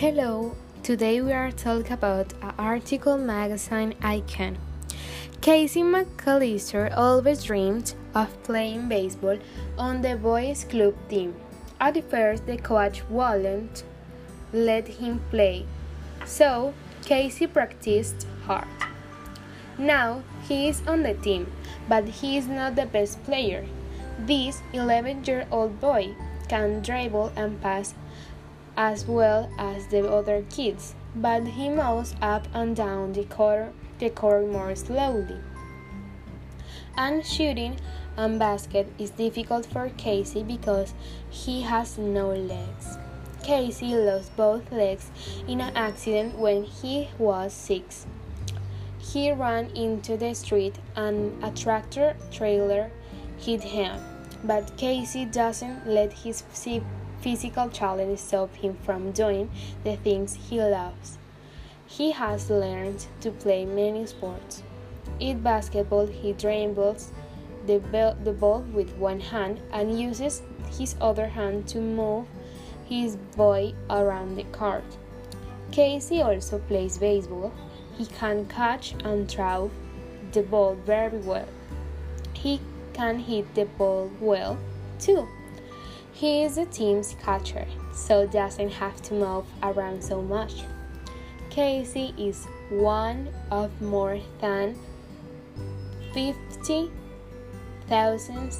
Hello, today we are talking about an article magazine icon. Casey McAllister always dreamed of playing baseball on the boys' club team. At first, the coach wouldn't let him play, so Casey practiced hard. Now he is on the team, but he is not the best player. This 11 year old boy can dribble and pass as well as the other kids, but he moves up and down the court, the court more slowly. And shooting and basket is difficult for Casey because he has no legs. Casey lost both legs in an accident when he was six. He ran into the street and a tractor trailer hit him, but Casey doesn't let his physical challenges stop him from doing the things he loves. He has learned to play many sports. In basketball, he dribbles the, the ball with one hand and uses his other hand to move his boy around the court. Casey also plays baseball. He can catch and throw the ball very well. He can hit the ball well too. He is the team's catcher, so doesn't have to move around so much. Casey is one of more than 50,000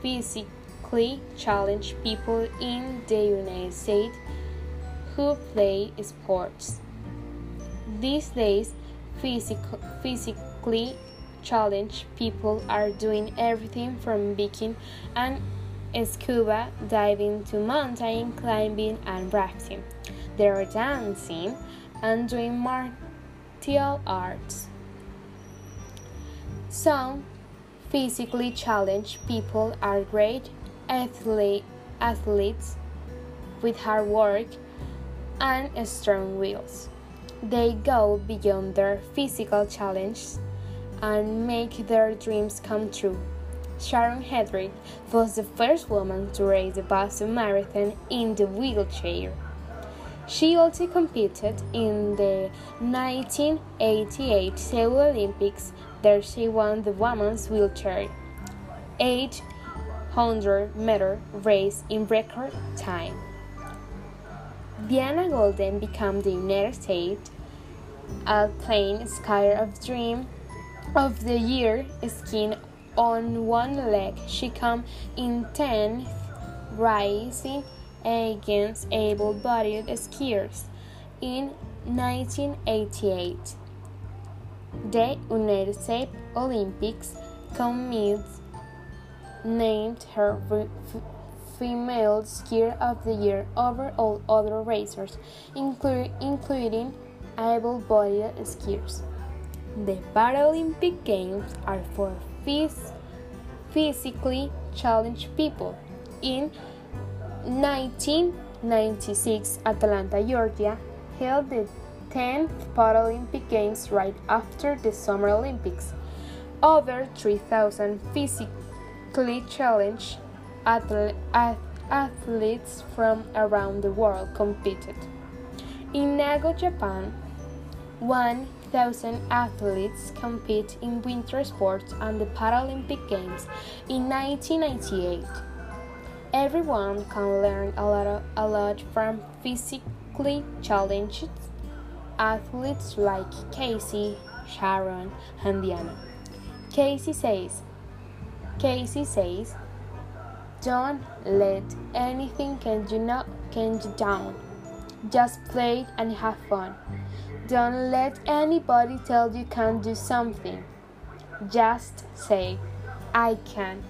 physically challenged people in the United States who play sports. These days, physic physically challenged people are doing everything from biking and scuba diving to mountain climbing and rafting. They are dancing and doing martial arts. Some physically challenged people are great athlete, athletes with hard work and strong wills. They go beyond their physical challenges and make their dreams come true. Sharon Hedrick was the first woman to race the Boston Marathon in the wheelchair. She also competed in the 1988 Seoul Olympics, there she won the women's wheelchair 800 meter race in record time. Diana Golden became the United States Alpine Skier of Dream of the Year skiing on one leg. She came in 10th, racing against able bodied skiers in 1988. The United States Olympics Committee named her Female Skier of the Year over all other racers, including able bodied skiers. The Paralympic Games are for phys physically challenged people. In 1996, Atlanta, Georgia held the 10th Paralympic Games right after the Summer Olympics. Over 3,000 physically challenged athletes from around the world competed. In Nago, Japan, 1,000 athletes compete in winter sports and the Paralympic Games in 1998. Everyone can learn a lot, a lot from physically challenged athletes like Casey, Sharon, and Diana. Casey says, Casey says, don't let anything can you not can you down. Just play and have fun. Don't let anybody tell you can't do something. Just say, I can.